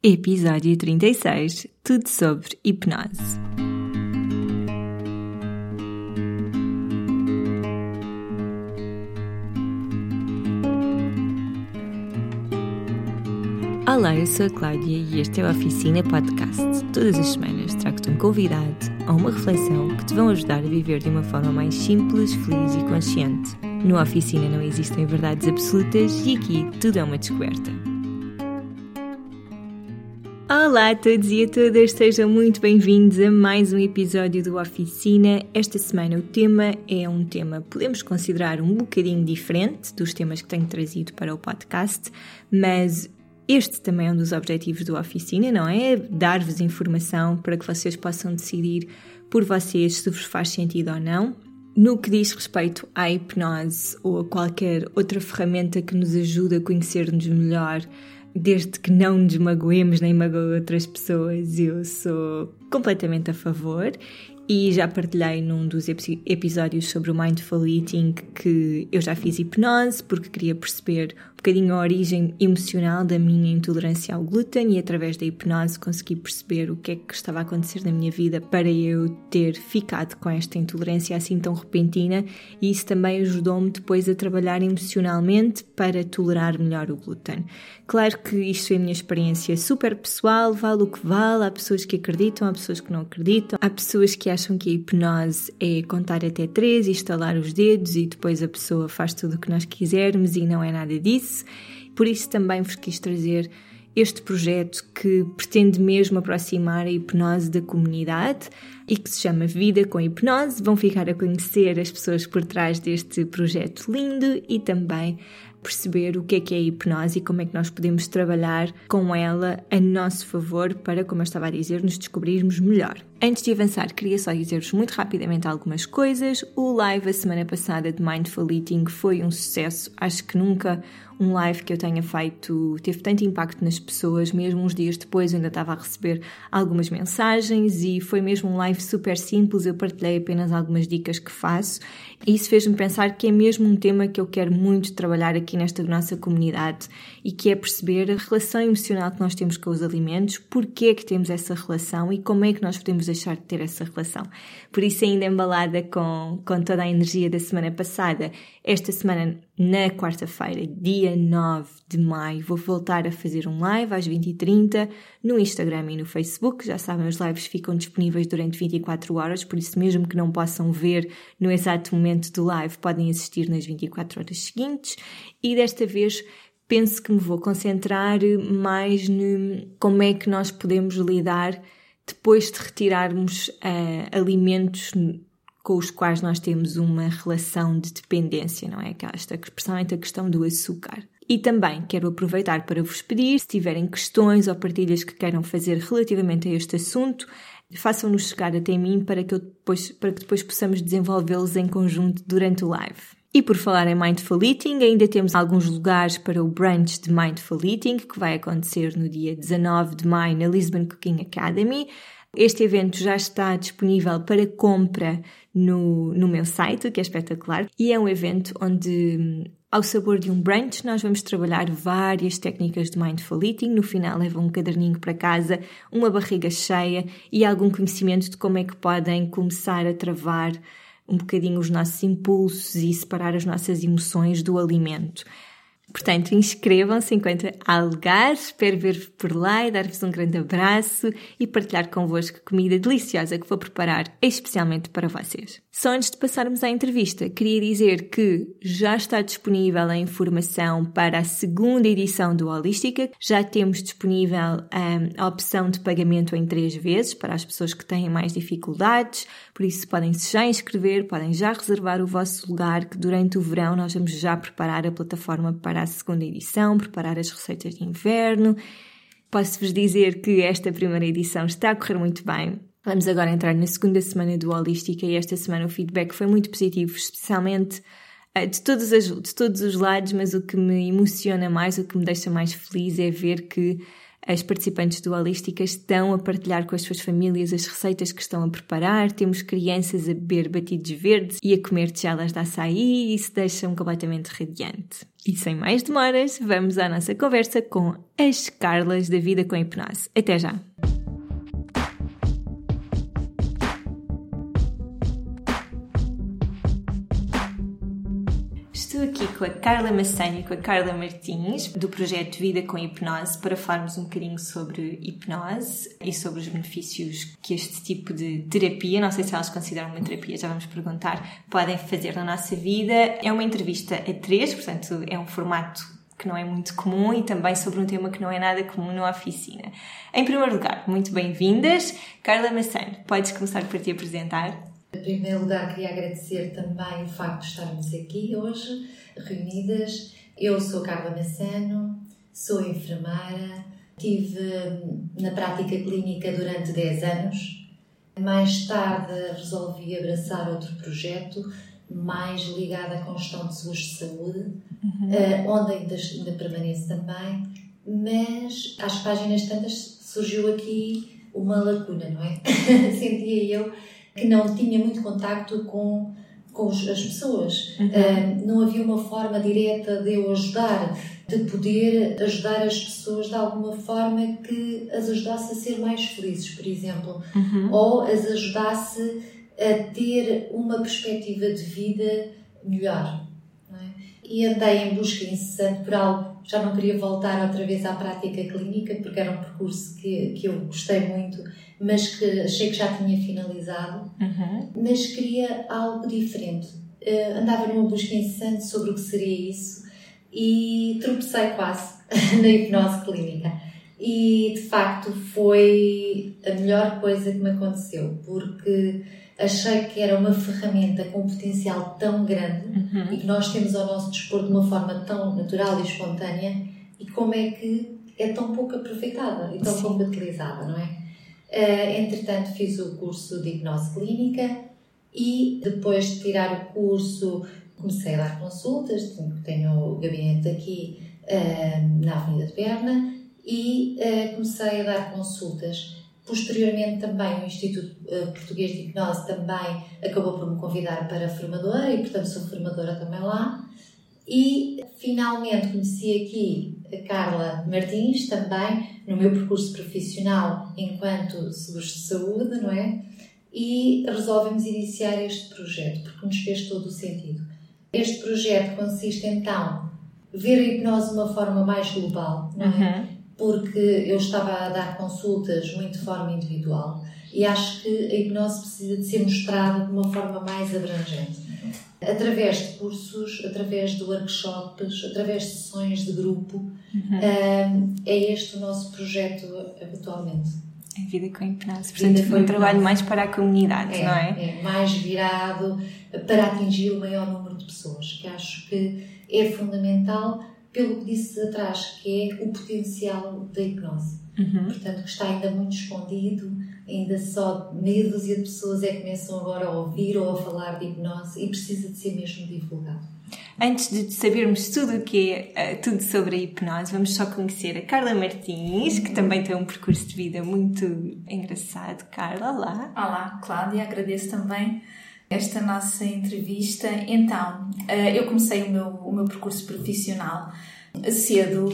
Episódio 36 Tudo sobre hipnose. Olá, eu sou a Cláudia e este é o Oficina Podcast. Todas as semanas trago-te um convidado ou uma reflexão que te vão ajudar a viver de uma forma mais simples, feliz e consciente. No Oficina não existem verdades absolutas e aqui tudo é uma descoberta. Olá a todos e a todas, sejam muito bem-vindos a mais um episódio do Oficina. Esta semana o tema é um tema, podemos considerar um bocadinho diferente dos temas que tenho trazido para o podcast, mas este também é um dos objetivos do Oficina, não é? Dar-vos informação para que vocês possam decidir por vocês se vos faz sentido ou não. No que diz respeito à hipnose ou a qualquer outra ferramenta que nos ajude a conhecer-nos melhor, desde que não nos magoemos nem magoe outras pessoas, eu sou completamente a favor e já partilhei num dos episódios sobre o Mindful Eating que eu já fiz hipnose porque queria perceber bocadinho a origem emocional da minha intolerância ao glúten e através da hipnose consegui perceber o que é que estava a acontecer na minha vida para eu ter ficado com esta intolerância assim tão repentina e isso também ajudou-me depois a trabalhar emocionalmente para tolerar melhor o glúten. Claro que isto é a minha experiência super pessoal, vale o que vale, há pessoas que acreditam, há pessoas que não acreditam, há pessoas que acham que a hipnose é contar até três e estalar os dedos e depois a pessoa faz tudo o que nós quisermos e não é nada disso. Por isso também vos quis trazer este projeto que pretende mesmo aproximar a hipnose da comunidade e que se chama Vida com Hipnose. Vão ficar a conhecer as pessoas por trás deste projeto lindo e também perceber o que é que é a hipnose e como é que nós podemos trabalhar com ela a nosso favor para, como eu estava a dizer, nos descobrirmos melhor. Antes de avançar, queria só dizer-vos muito rapidamente algumas coisas. O live a semana passada de Mindful Eating foi um sucesso. Acho que nunca um live que eu tenha feito teve tanto impacto nas pessoas, mesmo uns dias depois eu ainda estava a receber algumas mensagens e foi mesmo um live super simples, eu partilhei apenas algumas dicas que faço e isso fez-me pensar que é mesmo um tema que eu quero muito trabalhar aqui nesta nossa comunidade e que é perceber a relação emocional que nós temos com os alimentos, porque é que temos essa relação e como é que nós podemos deixar de ter essa relação. Por isso, ainda embalada com, com toda a energia da semana passada, esta semana, na quarta-feira, dia 9 de maio, vou voltar a fazer um live às 20h30 no Instagram e no Facebook. Já sabem, os lives ficam disponíveis durante 24 horas, por isso, mesmo que não possam ver no exato momento do live, podem assistir nas 24 horas seguintes. E desta vez penso que me vou concentrar mais no como é que nós podemos lidar depois de retirarmos uh, alimentos com os quais nós temos uma relação de dependência, não é? Esta, especialmente a questão do açúcar. E também quero aproveitar para vos pedir, se tiverem questões ou partilhas que queiram fazer relativamente a este assunto, façam-nos chegar até mim para que, depois, para que depois possamos desenvolvê-los em conjunto durante o live. E por falar em Mindful Eating, ainda temos alguns lugares para o brunch de Mindful Eating, que vai acontecer no dia 19 de maio na Lisbon Cooking Academy. Este evento já está disponível para compra no, no meu site, o que é espetacular, e é um evento onde, ao sabor de um brunch, nós vamos trabalhar várias técnicas de mindful eating. No final, levam um caderninho para casa, uma barriga cheia e algum conhecimento de como é que podem começar a travar um bocadinho os nossos impulsos e separar as nossas emoções do alimento. Portanto, inscrevam-se enquanto há lugar. Espero ver-vos por lá e dar-vos um grande abraço e partilhar convosco comida deliciosa que vou preparar especialmente para vocês. Só antes de passarmos à entrevista, queria dizer que já está disponível a informação para a segunda edição do Holística. Já temos disponível um, a opção de pagamento em três vezes para as pessoas que têm mais dificuldades. Por isso, podem-se já inscrever, podem já reservar o vosso lugar, que durante o verão nós vamos já preparar a plataforma para a segunda edição, preparar as receitas de inverno. Posso-vos dizer que esta primeira edição está a correr muito bem. Vamos agora entrar na segunda semana do Holística e esta semana o feedback foi muito positivo, especialmente uh, de, todos as, de todos os lados, mas o que me emociona mais, o que me deixa mais feliz é ver que As participantes do Holística estão a partilhar com as suas famílias as receitas que estão a preparar. Temos crianças a beber batidos verdes e a comer tigelas de açaí e isso deixa-me completamente radiante. E sem mais demoras, vamos à nossa conversa com as Carlas da Vida com Hipnose. Até já! Estou aqui com a Carla Massanha e com a Carla Martins, do projeto Vida com Hipnose, para falarmos um bocadinho sobre hipnose e sobre os benefícios que este tipo de terapia, não sei se elas consideram uma terapia, já vamos perguntar, podem fazer na nossa vida. É uma entrevista a três, portanto, é um formato que não é muito comum e também sobre um tema que não é nada comum na oficina. Em primeiro lugar, muito bem-vindas. Carla Massano, podes começar por te apresentar? Em primeiro lugar, queria agradecer também o facto de estarmos aqui hoje, reunidas. Eu sou Carla Massano, sou enfermeira, tive na prática clínica durante 10 anos. Mais tarde resolvi abraçar outro projeto, mais ligado à gestão de seguros de saúde, uhum. Eh, onde ainda, ainda permaneço também, mas às páginas tantas surgiu aqui uma lacuna, não é? Sentia eu que não tinha muito contacto com, com as pessoas. Uhum. Uh, não havia uma forma direta de eu ajudar, de poder ajudar as pessoas de alguma forma que as ajudasse a ser mais felizes, por exemplo, uhum. ou as ajudasse a ter uma perspectiva de vida melhor. É? E andei em busca incessante por algo já não queria voltar outra vez à prática clínica, porque era um percurso que, que eu gostei muito mas que achei que já tinha finalizado, uhum. mas queria algo diferente. Uh, andava numa busca incessante sobre o que seria isso e tropecei quase na hipnose clínica. E de facto foi a melhor coisa que me aconteceu, porque achei que era uma ferramenta com um potencial tão grande uhum. e que nós temos ao nosso dispor de uma forma tão natural e espontânea, e como é que é tão pouco aproveitada e tão Sim. pouco utilizada, não é? Uh, entretanto, fiz o curso de hipnose clínica e depois de tirar o curso comecei a dar consultas. Tenho o gabinete aqui uh, na Avenida de Berna e uh, comecei a dar consultas. Posteriormente também o Instituto Português de Hipnose também acabou por me convidar para formadora e portanto sou formadora também lá. E finalmente conheci aqui a Carla Martins também no meu percurso profissional enquanto seguros de saúde, não é? E resolvemos iniciar este projeto porque nos fez todo o sentido. Este projeto consiste então ver a hipnose de uma forma mais global, não é? Uhum. Porque eu estava a dar consultas muito de forma individual e acho que a hipnose precisa de ser mostrada de uma forma mais abrangente através de cursos, através de workshops, através de sessões de grupo. Uhum. é este o nosso projeto atualmente. A vida com hipnose. Portanto, foi um trabalho mais para a comunidade, é, não é? É, mais virado para atingir o maior número de pessoas, que acho que é fundamental pelo que disse atrás, que é o potencial da hipnose. Uhum. Portanto, que está ainda muito escondido, ainda só meia dúzia de pessoas é que começam agora a ouvir ou a falar de hipnose e precisa de ser mesmo divulgado. Antes de sabermos tudo o que é uh, tudo sobre a hipnose, vamos só conhecer a Carla Martins, que também tem um percurso de vida muito engraçado. Carla, olá. Olá, Cláudia, agradeço também esta nossa entrevista. Então, uh, eu comecei o meu, o meu percurso profissional cedo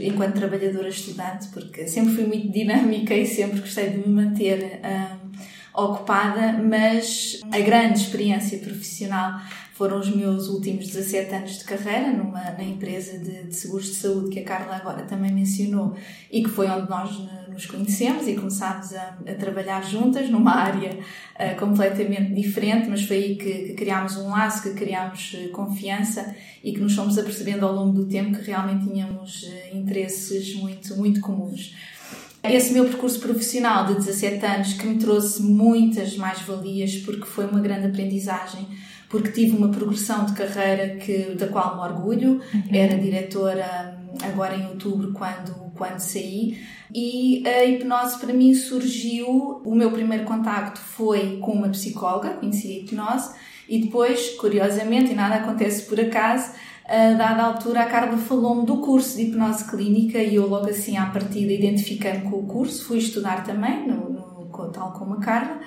enquanto trabalhadora estudante, porque sempre fui muito dinâmica e sempre gostei de me manter um, ocupada, mas a grande experiência profissional foram os meus últimos 17 anos de carreira numa, na empresa de, de, seguros de saúde que a Carla agora também mencionou e que foi onde nós nos conhecemos e começámos a, a trabalhar juntas numa área uh, completamente diferente, mas foi aí que, que criámos um laço, que criámos uh, confiança e que nos fomos apercebendo ao longo do tempo que realmente tínhamos uh, interesses muito, muito comuns. Esse meu percurso profissional de 17 anos que me trouxe muitas mais-valias porque foi uma grande aprendizagem porque tive uma progressão de carreira que, da qual me orgulho. Uhum. Era diretora hum, agora em outubro, quando, quando saí. E a hipnose para mim surgiu. O meu primeiro contacto foi com uma psicóloga, conheci a hipnose, e depois, curiosamente, e nada acontece por acaso, a dada altura a Carla falou-me do curso de hipnose clínica e eu logo assim à partida identifiquei-me com o curso, fui estudar também, no, no, tal como a Carla,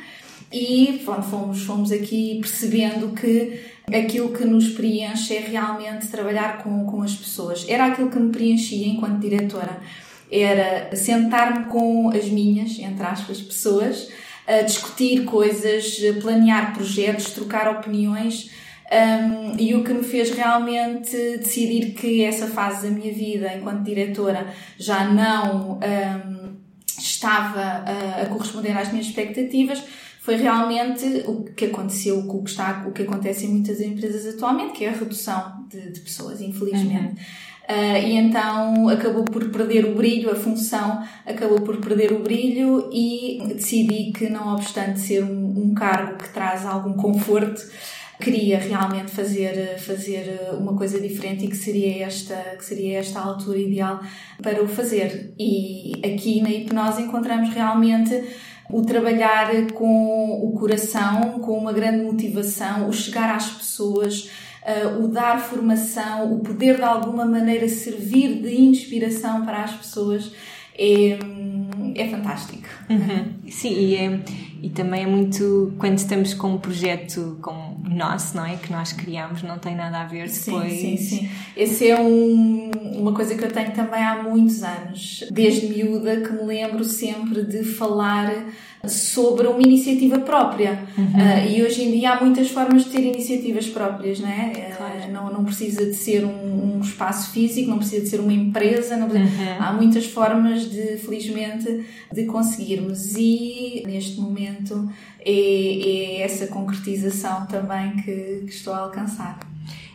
e pronto, fomos, fomos aqui percebendo que aquilo que nos preenche é realmente trabalhar com, com as pessoas. Era aquilo que me preenchia enquanto diretora, era sentar-me com as minhas, entre aspas, pessoas, a discutir coisas, planear projetos, trocar opiniões um, e o que me fez realmente decidir que essa fase da minha vida enquanto diretora já não um, estava a, a, corresponder às minhas expectativas foi realmente o que aconteceu, o que, está, o que acontece em muitas empresas atualmente, que é a redução de, de pessoas, infelizmente. Uhum. Uh, e então acabou por perder o brilho, a função acabou por perder o brilho e decidi que, não obstante ser um, um cargo que traz algum conforto, queria realmente fazer, fazer uma coisa diferente e que seria esta, que seria esta a altura ideal para o fazer. E aqui na hipnose encontramos realmente o trabalhar com o coração, com uma grande motivação, o chegar às pessoas, uh, o dar formação, o poder de alguma maneira servir de inspiração para as pessoas é, é fantástico. Uhum. Sim, e, é, e também é muito quando estamos com um projeto como nosso, não é? Que nós criamos, não tem nada a ver depois. Sim, sim, sim. Esse é um, uma coisa que eu tenho também há muitos anos, desde miúda, que me lembro sempre de falar sobre uma iniciativa própria. Uhum. Uh, e hoje em dia há muitas formas de ter iniciativas próprias, não é? Ah, claro. Uh, não, não precisa de ser um, um, espaço físico, não precisa de ser uma empresa, não precisa... uhum. há muitas formas de, felizmente, de conseguirmos. E neste momento é, é essa concretização também que, que estou a alcançar.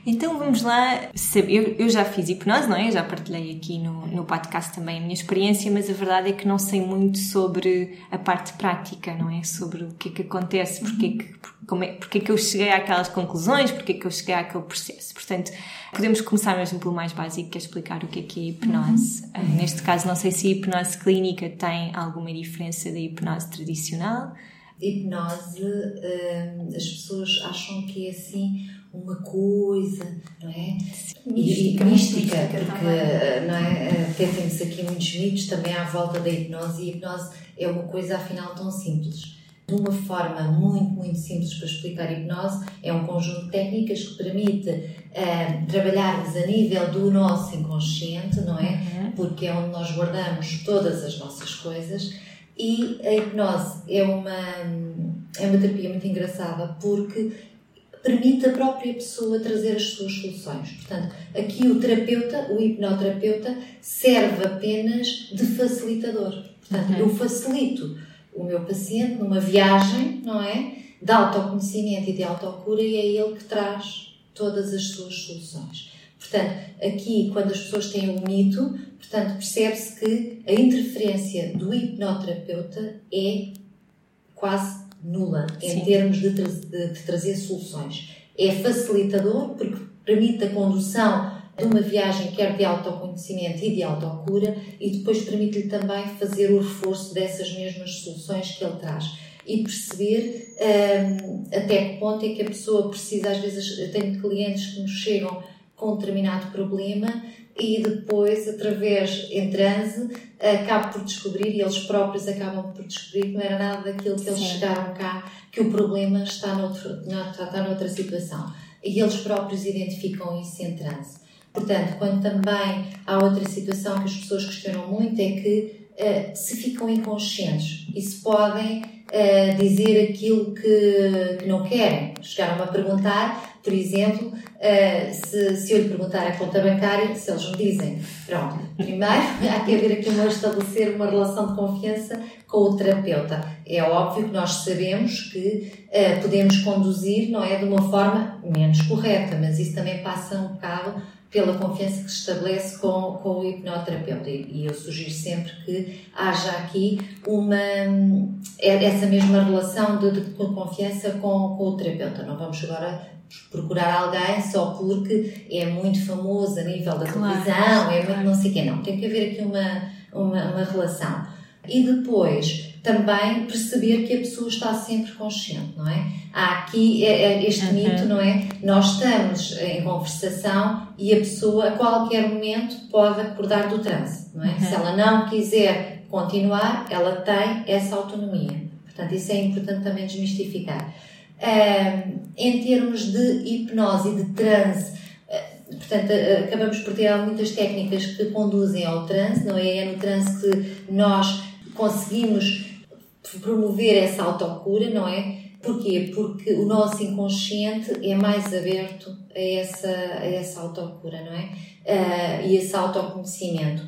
Então vamos lá. Eu, já fiz hipnose, não é? Eu já partilhei aqui no, no podcast também a minha experiência, mas a verdade é que não sei muito sobre a parte prática, não é? Sobre o que é que acontece, porque é que, como é, porque é que eu cheguei àquelas conclusões, porque é que eu cheguei àquele processo. Portanto, podemos começar mesmo pelo mais básico, que é explicar o que é que é hipnose. Uhum. Uh, neste caso, não sei se a hipnose clínica tem alguma diferença da hipnose tradicional. Hipnose, uh, as pessoas acham que é assim uma coisa, não é? Mística, e, mística, porque não é? até temos aqui muitos mitos também à volta da hipnose e a hipnose é uma coisa afinal tão simples. De uma forma muito, muito simples para explicar a hipnose, é um conjunto de técnicas que permite uh, trabalharmos a nível do nosso inconsciente, não é? Uhum. Porque é onde nós guardamos todas as nossas coisas. E a hipnose é uma, é uma terapia muito engraçada porque permite a própria pessoa trazer as suas soluções. Portanto, aqui o terapeuta, o hipnoterapeuta, serve apenas de facilitador. Portanto, uhum. eu facilito o meu paciente numa viagem, não é? De autoconhecimento e de autocura e é ele que traz todas as suas soluções. Portanto, aqui, quando as pessoas têm um mito, portanto, percebe-se que a interferência do hipnoterapeuta é quase nula em Sim. termos de, tra de, de, trazer soluções. É facilitador porque permite a condução de uma viagem quer de autoconhecimento e de autocura e depois permite-lhe também fazer o reforço dessas mesmas soluções que ele traz e perceber um, até que ponto é que a pessoa precisa, às vezes eu tenho clientes que nos chegam com um determinado problema e depois, através, em transe, acabo por descobrir, e eles próprios acabam por descobrir que não era nada daquilo que eles Sim. chegaram cá, que o problema está, noutro, está noutra situação. E eles próprios identificam isso em transe. Portanto, quando também há outra situação que as pessoas questionam muito, é que uh, se ficam inconscientes e se podem uh, dizer aquilo que, que não querem. Chegaram-me a perguntar por exemplo, uh, se, se eu lhe perguntar a conta bancária, se eles me dizem, pronto, primeiro há que haver aqui uma estabelecer uma relação de confiança com o terapeuta. É óbvio que nós sabemos que uh, podemos conduzir, não é, de uma forma menos correta, mas isso também passa um bocado pela confiança que se estabelece com, com o hipnoterapeuta. E eu sugiro sempre que haja aqui uma, essa mesma relação de, de confiança com, com o terapeuta. Não vamos agora procurar alguém só porque é muito famoso a nível da claro, televisão, é muito não sei o quê. Não, tem que haver aqui uma, uma, uma relação. E depois também perceber que a pessoa está sempre consciente, não é? Há aqui é, é este uhum. mito, não é? Nós estamos em conversação e a pessoa a qualquer momento pode acordar do transe, não é? Uhum. Se ela não quiser continuar, ela tem essa autonomia. Portanto, isso é importante também desmistificar. Em termos de hipnose e de transe, uh, portanto, uh, acabamos por ter muitas técnicas que conduzem ao transe, não é? É no transe que nós conseguimos promover essa autocura, não é? Porquê? Porque o nosso inconsciente é mais aberto a essa, a essa autocura, não é? Uh, e esse autoconhecimento.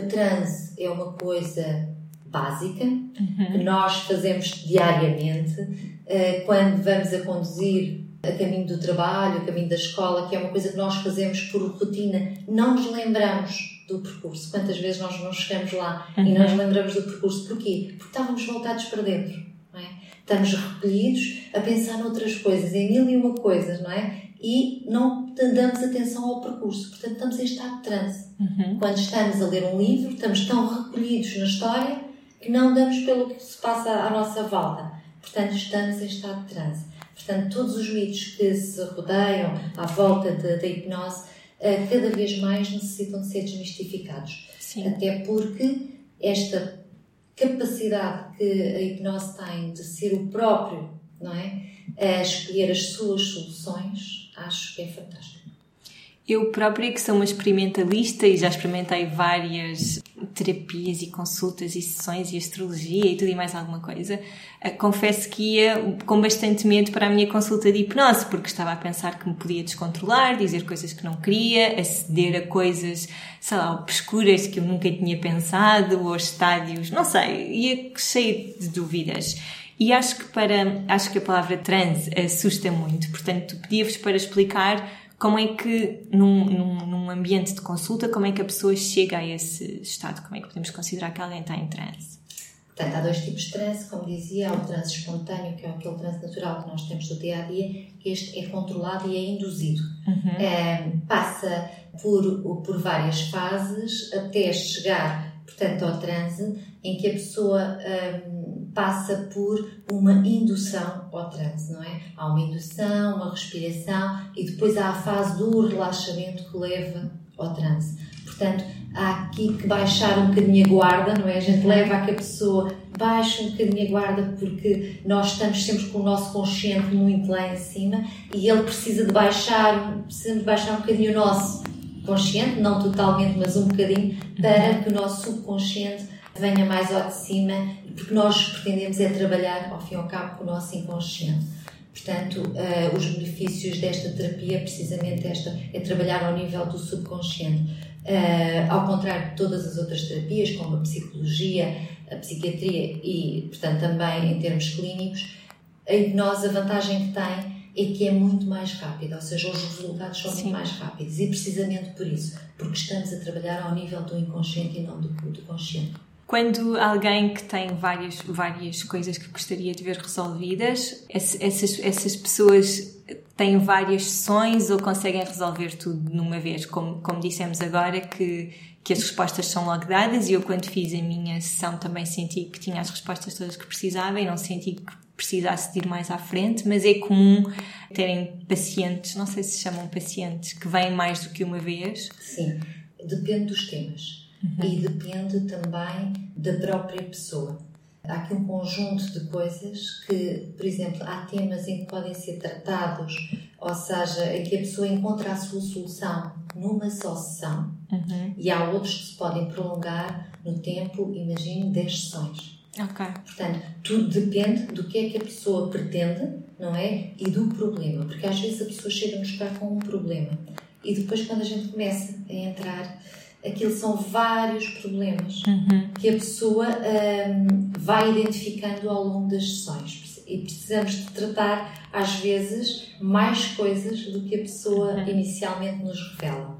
O transe é uma coisa básica uhum. que nós fazemos diariamente uh, quando vamos a conduzir a caminho do trabalho, a caminho da escola, que é uma coisa que nós fazemos por rotina, não nos lembramos do percurso. Quantas vezes nós não chegamos lá uhum. e não nos lembramos do percurso? Porquê? Porque estávamos voltados para dentro. Não é? Estamos recolhidos a pensar noutras coisas, em mil e uma coisas, não é? E não damos atenção ao percurso. Portanto, estamos em estado de transe. Uhum. Quando estamos a ler um livro, estamos tão recolhidos na história que não damos pelo que se passa à nossa volta. Portanto, estamos em estado de transe. Portanto, todos os mitos que se rodeiam à volta da hipnose, eh, cada vez mais necessitam de ser desmistificados. Sim. Até porque esta capacidade que a hipnose tem de ser o próprio, não é? A escolher as suas soluções, acho que é fantástico. Eu própria, que sou uma experimentalista e já experimentei várias terapias e consultas e sessões e astrologia e tudo e mais alguma coisa, eh, confesso que ia com bastante medo para a minha consulta de hipnose, porque estava a pensar que me podia descontrolar, dizer coisas que não queria, aceder a coisas, sei lá, obscuras que eu nunca tinha pensado, ou estádios, não sei, ia cheio de dúvidas. E acho que para, acho que a palavra trans assusta muito, portanto, pedia-vos para explicar como é que, num, num, num, ambiente de consulta, como é que a pessoa chega a esse estado? Como é que podemos considerar que alguém está em transe? Portanto, há dois tipos de transe, como dizia, há o transe espontâneo, que é aquele transe natural que nós temos do dia a dia, este é controlado e é induzido. Uhum. É, passa por, por várias fases até chegar, portanto, ao transe, em que a pessoa passa por uma indução ao transe, não é? Há uma indução, uma respiração e depois há a fase do relaxamento que leva ao transe. Portanto, há aqui que baixar um bocadinho a guarda, não é? A gente leva a que a pessoa baixe um bocadinho a guarda porque nós estamos sempre com o nosso consciente muito lá em cima e ele precisa de baixar, precisamos de baixar um bocadinho o nosso consciente, não totalmente, mas um bocadinho, para que o nosso subconsciente venha mais ao de cima, porque nós pretendemos é trabalhar, ao fim e ao cabo, com o nosso inconsciente. Portanto, uh, os benefícios desta terapia, precisamente esta, é trabalhar ao nível do subconsciente. Uh, ao contrário de todas as outras terapias, como a psicologia, a psiquiatria e, portanto, também em termos clínicos, a hipnose, a vantagem que tem é que é muito mais rápida, ou seja, os resultados são Sim. muito mais rápidos e precisamente por isso, porque estamos a trabalhar ao nível do inconsciente e não do, do consciente. Quando alguém que tem várias, várias coisas que gostaria de ver resolvidas, essas, essas pessoas têm várias sessões ou conseguem resolver tudo numa vez? Como, como dissemos agora, que, que as respostas são logo dadas e eu, quando fiz a minha sessão, também senti que tinha as respostas todas que precisava e não senti que precisasse de ir mais à frente, mas é comum terem pacientes, não sei se chamam pacientes, que vêm mais do que uma vez. Sim, depende dos temas uhum. e depende também da própria pessoa. Há aqui um conjunto de coisas que, por exemplo, há temas em que podem ser tratados, ou seja, em que a pessoa encontra a sua solução numa só sessão, uhum. e há outros que se podem prolongar no tempo, imagine, 10 sessões. Ok. Portanto, tudo depende do que é que a pessoa pretende, não é? E do problema. Porque às vezes a pessoa chega-nos cá com um problema. E depois, quando a gente começa a entrar aquilo são vários problemas uhum. que a pessoa um, vai identificando ao longo das sessões e precisamos de tratar às vezes mais coisas do que a pessoa uhum. inicialmente nos revela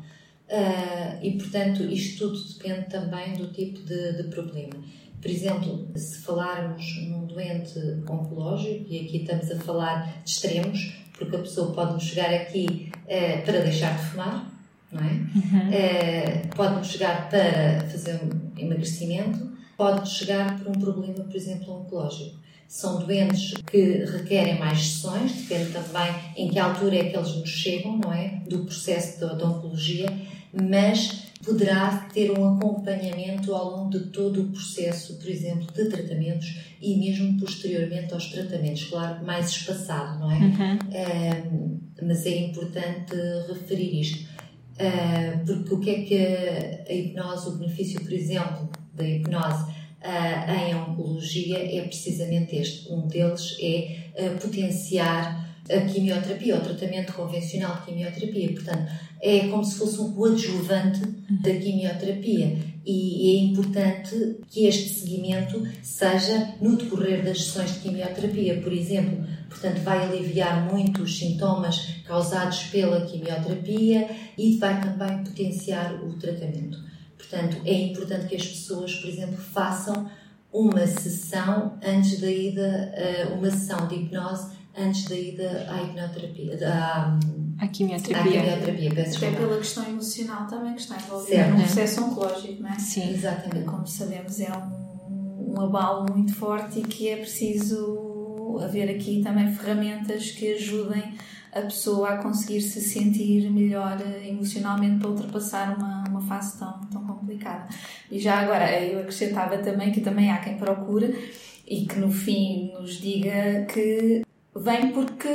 uh, e portanto isto tudo depende também do tipo de, de, problema por exemplo, se falarmos num doente oncológico, e aqui estamos a falar de extremos, porque a pessoa pode-nos chegar aqui uh, para deixar de fumar, não é? Uhum. Uh, Pode-nos chegar para fazer um emagrecimento, pode chegar por um problema, por exemplo, oncológico. São doentes que requerem mais sessões, depende também em que altura é que eles nos chegam, não é? Do processo da oncologia, mas poderá ter um acompanhamento ao longo de todo o processo, por exemplo, de tratamentos e mesmo posteriormente aos tratamentos, claro, mais espaçado, não é? Uhum. mas é importante referir isto, uh, porque o que é que a hipnose, o benefício, por exemplo, da hipnose uh, em oncologia é precisamente este. Um deles é uh, potenciar a quimioterapia, o tratamento convencional de quimioterapia. Portanto, é como se fosse um coadjuvante da quimioterapia e é importante que este seguimento seja no decorrer das sessões de quimioterapia, por exemplo. Portanto, vai aliviar muito os sintomas causados pela quimioterapia e vai também potenciar o tratamento. Portanto, é importante que as pessoas, por exemplo, façam uma sessão antes da ida, eh, uma sessão de hipnose antes da ida à hipnoterapia, à, à quimioterapia. À quimioterapia peço Até pela questão emocional também, que está envolvida certo. no processo oncológico, não é? Sim, exatamente. Como sabemos, é um, um abalo muito forte e que é preciso haver aqui também ferramentas que ajudem a pessoa a conseguir se sentir melhor eh, emocionalmente para ultrapassar uma, uma fase tão, tão complicada. E já agora, eu acrescentava também que também há quem procure e que no fim nos diga que vem porque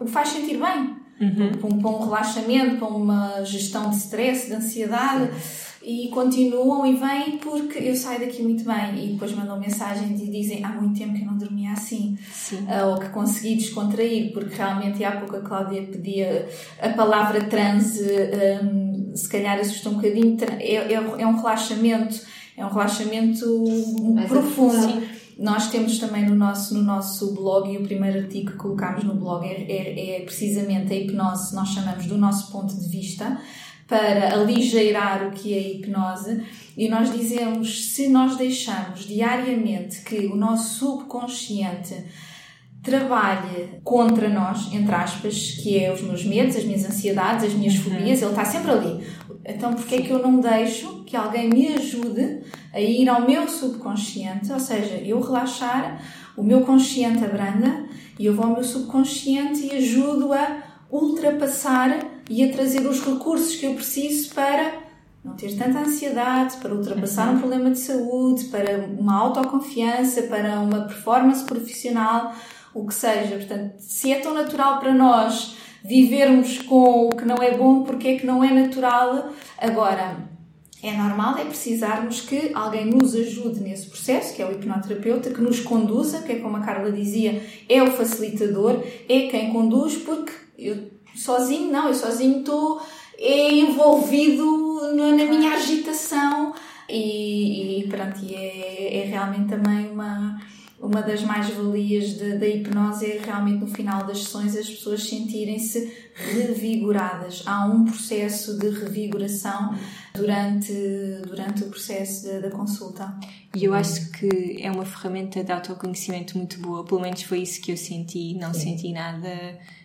o faz sentir bem. Uhum. Para, um, para, um, relaxamento, para uma gestão de stress, de ansiedade. Sim. E continuam e vêm porque eu saio daqui muito bem. E depois mandam mensagem e dizem há muito tempo que eu não dormia assim. Uh, ou que consegui descontrair, porque realmente há pouco a Cláudia pedia a palavra transe, um, se calhar assusta um bocadinho. É, é, é um relaxamento, é um relaxamento Mais profundo. Sim nós temos também no nosso, no nosso blog, e o primeiro artigo que colocámos no blog é, é, é precisamente a hipnose, nós chamamos do nosso ponto de vista, para aligeirar o que é a hipnose. E nós dizemos, se nós deixamos diariamente que o nosso subconsciente trabalhe contra nós, entre aspas, que é os meus medos, as minhas ansiedades, as minhas uhum. fobias, ele está sempre ali. Então, porquê é que eu não deixo que alguém me ajude a ir ao meu subconsciente? Ou seja, eu relaxar, o meu consciente abranda e eu vou ao meu subconsciente e ajudo a ultrapassar e a trazer os recursos que eu preciso para não ter tanta ansiedade, para ultrapassar um problema de saúde, para uma autoconfiança, para uma performance profissional, o que seja. Portanto, se é tão natural para nós vivermos com o que não é bom, porque é que não é natural. Agora, é normal é precisarmos que alguém nos ajude nesse processo, que é o hipnoterapeuta, que nos conduza, que é como a Carla dizia, é o facilitador, é quem conduz, porque eu sozinho, não, eu sozinho estou envolvido na minha agitação e, e pronto, e é, é realmente também uma uma das mais-valias da hipnose é realmente no final das sessões as pessoas sentirem-se revigoradas. Há um processo de revigoração durante, durante o processo da, da consulta. E eu acho que é uma ferramenta de autoconhecimento muito boa, pelo menos foi isso que eu senti, não Sim. senti nada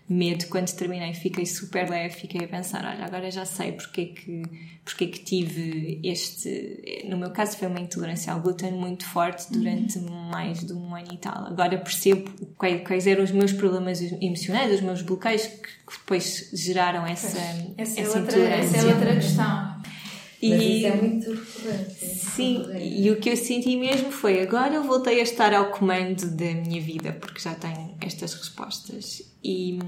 medo quando terminei, fiquei super leve, fiquei a pensar, olha, agora já sei porque que, porque que tive este, no meu caso foi uma intolerância ao glúten muito forte durante uhum. mais de um ano e tal. Agora percebo quais, quais, eram os meus problemas emocionais, os meus bloqueios que, depois geraram essa, essa, essa, é outra, essa é outra questão. E, Mas isso é muito recorrente. É sim, recorrente. e o que eu senti mesmo foi agora eu voltei a estar ao comando da minha vida, porque já tenho estas respostas. E,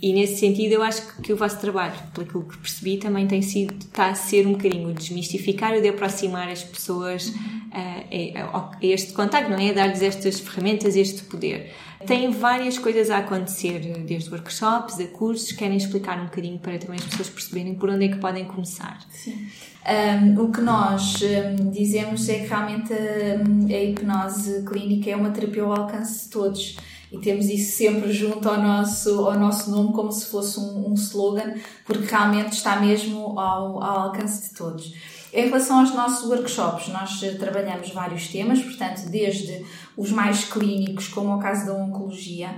e nesse sentido eu acho que o vosso trabalho, pelo que percebi, também tem sido, está a ser um bocadinho desmistificar e de aproximar as pessoas uhum. a, a, a, este contacto, não é? A dar-lhes estas ferramentas, este poder. Tem várias coisas a acontecer, desde workshops a cursos, querem explicar um bocadinho para também as pessoas perceberem por onde é que podem começar. Sim. Um, o que nós um, dizemos é que realmente um, a hipnose clínica é uma terapia ao alcance de todos e temos isso sempre junto ao nosso, ao nosso nome como se fosse um, um slogan, porque realmente está mesmo ao, ao alcance de todos. Em relação aos nossos workshops, nós trabalhamos vários temas, portanto, desde os mais clínicos, como o caso da oncologia,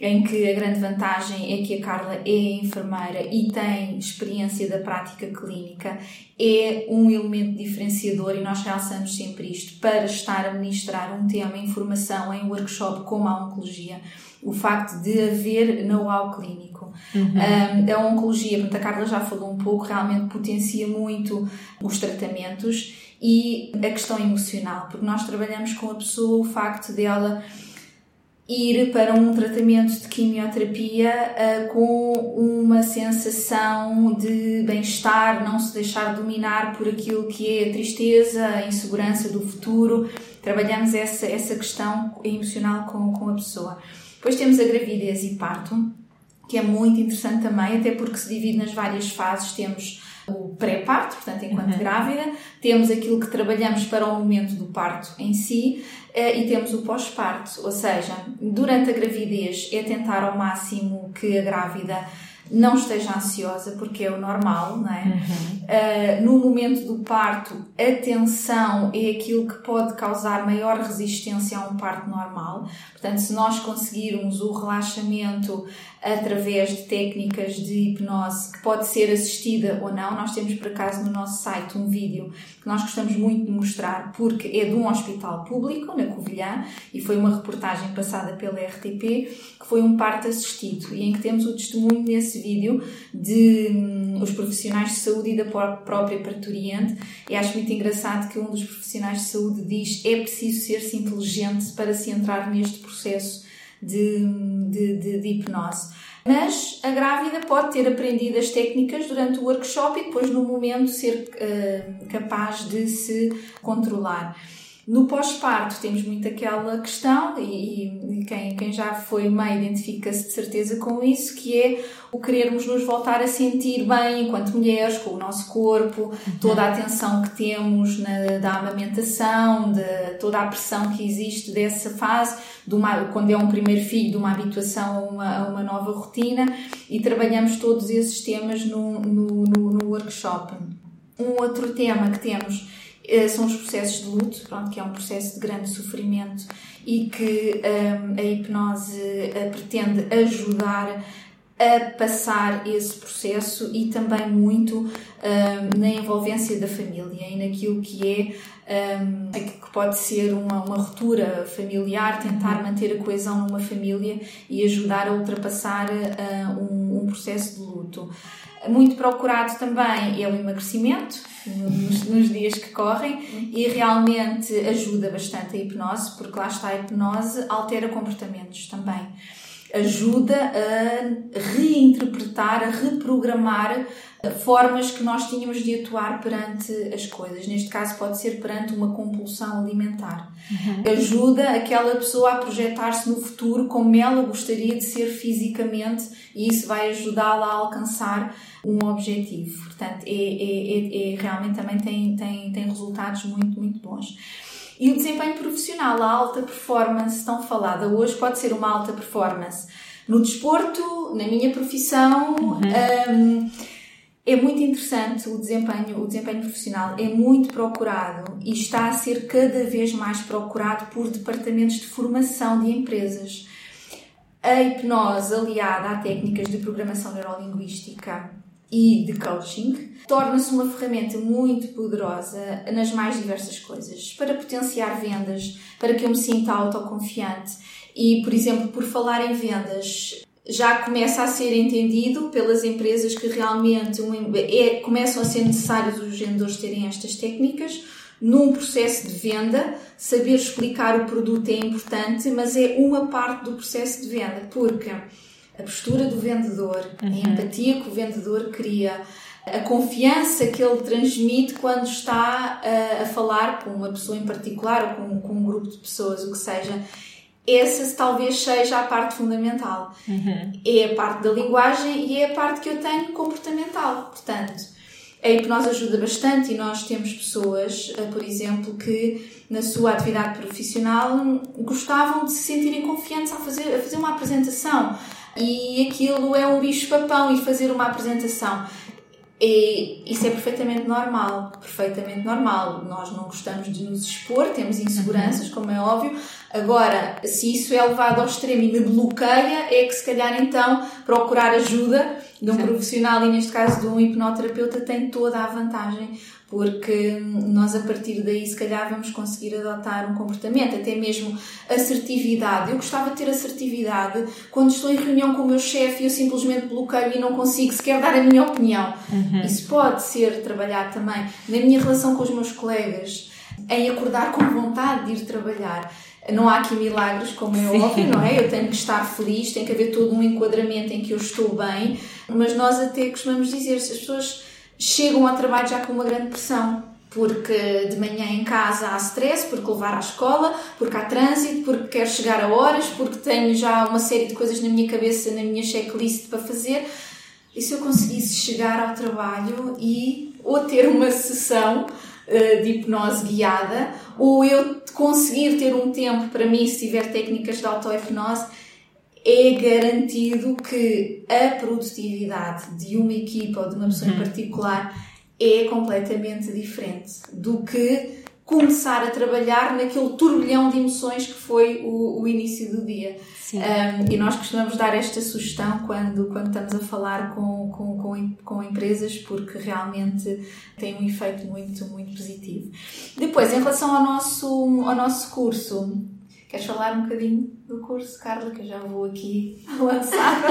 em que a grande vantagem é que a Carla é enfermeira e tem experiência da prática clínica, é um elemento diferenciador e nós realçamos sempre isto para estar a ministrar um tema em formação em workshop como a oncologia, o facto de haver know-how clínico. Uhum. Um, a oncologia, portanto, a Carla já falou um pouco, realmente potencia muito os tratamentos e a questão emocional, porque nós trabalhamos com a pessoa o facto dela ir para um tratamento de quimioterapia uh, com uma sensação de bem-estar, não se deixar dominar por aquilo que é a tristeza, a insegurança do futuro. Trabalhamos essa, essa questão emocional com, com a pessoa. Depois temos a gravidez e parto, que é muito interessante também, até porque se divide nas várias fases. Temos o pré-parto, portanto, enquanto uhum. grávida, temos aquilo que trabalhamos para o momento do parto em si eh, e temos o pós-parto, ou seja, durante a gravidez é tentar ao máximo que a grávida não esteja ansiosa, porque é o normal, não é? Uhum. Uh, no momento do parto, a tensão é aquilo que pode causar maior resistência a um parto normal. Portanto, se nós conseguirmos o relaxamento através de técnicas de hipnose que pode ser assistida ou não. Nós temos por acaso no nosso site um vídeo que nós gostamos muito de mostrar porque é de um hospital público na Covilhã e foi uma reportagem passada pela RTP que foi um parto assistido e em que temos o testemunho nesse vídeo de hum, os profissionais de saúde e da própria parturiente e acho muito engraçado que um dos profissionais de saúde diz é preciso ser-se inteligente para se entrar neste processo de, de, de, de hipnose. Mas a grávida pode ter aprendido as técnicas durante o workshop e depois, no momento, ser uh, capaz de se controlar. No pós-parto temos muito aquela questão, e, e quem, quem, já foi mãe identifica-se de certeza com isso, que é o querermos nos voltar a sentir bem enquanto mulheres, com o nosso corpo, toda a atenção que temos na, da amamentação, de toda a pressão que existe dessa fase, de uma, quando é um primeiro filho, de uma habituação a uma, a uma nova rotina, e trabalhamos todos esses temas no, no, no, no workshop. Um outro tema que temos são os processos de luto, pronto, que é um processo de grande sofrimento e que um, a hipnose uh, pretende ajudar a passar esse processo e também muito um, na envolvência da família e naquilo que é um, que pode ser uma, uma ruptura familiar, tentar manter a coesão numa família e ajudar a ultrapassar uh, um, um processo de luto. Muito procurado também é o emagrecimento nos, nos, dias que correm e realmente ajuda bastante a hipnose, porque lá está a hipnose, altera comportamentos também. Ajuda a reinterpretar, a reprogramar formas que nós tínhamos de atuar perante as coisas. Neste caso, pode ser perante uma compulsão alimentar. Uhum. Ajuda aquela pessoa a projetar-se no futuro como ela gostaria de ser fisicamente e isso vai ajudá-la a alcançar um objetivo. Portanto, é, é, é, é, realmente também tem, tem, tem resultados muito, muito bons. E o desempenho profissional, a alta performance tão falada hoje, pode ser uma alta performance no desporto, na minha profissão. Uhum. Um, é muito interessante o desempenho, o desempenho profissional, é muito procurado e está a ser cada vez mais procurado por departamentos de formação de empresas. A hipnose aliada a técnicas de programação neurolinguística e de coaching torna-se uma ferramenta muito poderosa nas mais diversas coisas, para potenciar vendas, para que eu me sinta autoconfiante e, por exemplo, por falar em vendas, já começa a ser entendido pelas empresas que realmente é, começam a ser necessários os vendedores terem estas técnicas. Num processo de venda, saber explicar o produto é importante, mas é uma parte do processo de venda, porque a postura do vendedor, uhum. a empatia que o vendedor cria, a confiança que ele transmite quando está a, a falar com uma pessoa em particular ou com, com, um grupo de pessoas, o que seja, essa talvez seja a parte fundamental. Uhum. É a parte da linguagem e é a parte que eu tenho comportamental. Portanto, a hipnose ajuda bastante e nós temos pessoas, eh, por exemplo, que na sua atividade profissional gostavam de se sentirem confiantes a fazer, a fazer uma apresentação e aquilo é um bicho-papão e fazer uma apresentação. E isso é perfeitamente normal, perfeitamente normal. Nós não gostamos de nos expor, temos inseguranças, uhum. como é óbvio, Agora, se isso é levado ao extremo e me bloqueia, é que se calhar então procurar ajuda de um Sim. profissional e neste caso de um hipnoterapeuta tem toda a vantagem porque nós a partir daí se calhar vamos conseguir adotar um comportamento, até mesmo assertividade. Eu gostava de ter assertividade quando estou em reunião com o meu chefe e eu simplesmente bloqueio e não consigo sequer dar a minha opinião. Uhum. Isso pode ser trabalhado também na minha relação com os meus colegas, em acordar com vontade de ir trabalhar. Não há aqui milagres, como é Sim. óbvio, não é? Eu tenho que estar feliz, tem que haver todo um enquadramento em que eu estou bem, mas nós até costumamos dizer, se as pessoas chegam ao trabalho já com uma grande pressão, porque de manhã em casa há stress, porque levar à escola, porque há trânsito, porque quero chegar a horas, porque tenho já uma série de coisas na minha cabeça, na minha checklist para fazer. E se eu conseguisse chegar ao trabalho e ou ter uma sessão uh, de hipnose guiada, ou eu conseguir ter um tempo para mim, se tiver técnicas de auto-hipnose, é garantido que a produtividade de uma equipa ou de uma pessoa uhum. em particular é completamente diferente do que começar a trabalhar naquele turbilhão de emoções que foi o, o início do dia. Um, e nós costumamos dar esta sugestão quando, quando estamos a falar com, com, com, com, empresas, porque realmente tem um efeito muito, muito positivo. Depois, em relação ao nosso, ao nosso curso, Queres falar um bocadinho do curso, Carla, que eu já vou aqui lançar?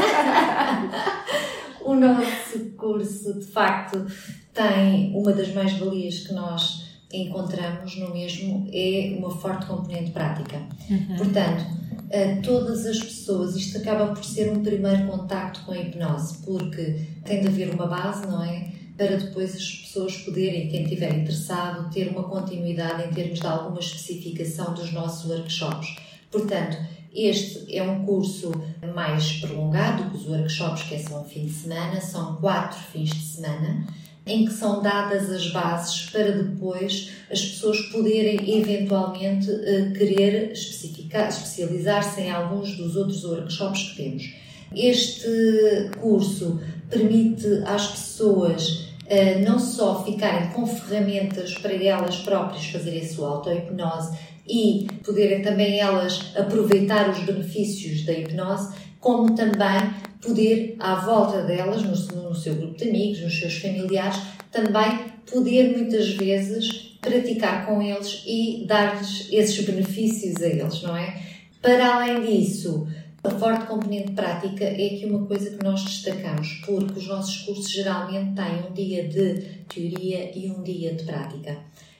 o nosso curso, de facto, tem uma das mais-valias que nós encontramos no mesmo é uma forte componente prática. Uhum. Portanto, a todas as pessoas, isto acaba por ser um primeiro contacto com a hipnose, porque tem de haver uma base, não é? Para depois as pessoas poderem, quem estiver interessado, ter uma continuidade em termos de alguma especificação dos nossos workshops. Portanto, este é um curso mais prolongado que os workshops, que é só um fim de semana, são quatro fins de semana, em que são dadas as bases para depois as pessoas poderem eventualmente eh, querer especializar-se em alguns dos outros workshops que temos. Este curso permite às pessoas uh, não só ficarem com ferramentas para elas próprias fazerem a sua auto-hipnose e poderem também elas aproveitar os benefícios da hipnose, como também poder, à volta delas, no, no seu grupo de amigos, nos seus familiares, também poder muitas vezes praticar com eles e dar-lhes esses benefícios a eles, não é? Para além disso, a forte componente prática é aqui uma coisa que nós destacamos, porque os nossos cursos geralmente têm um dia de teoria e um dia de prática.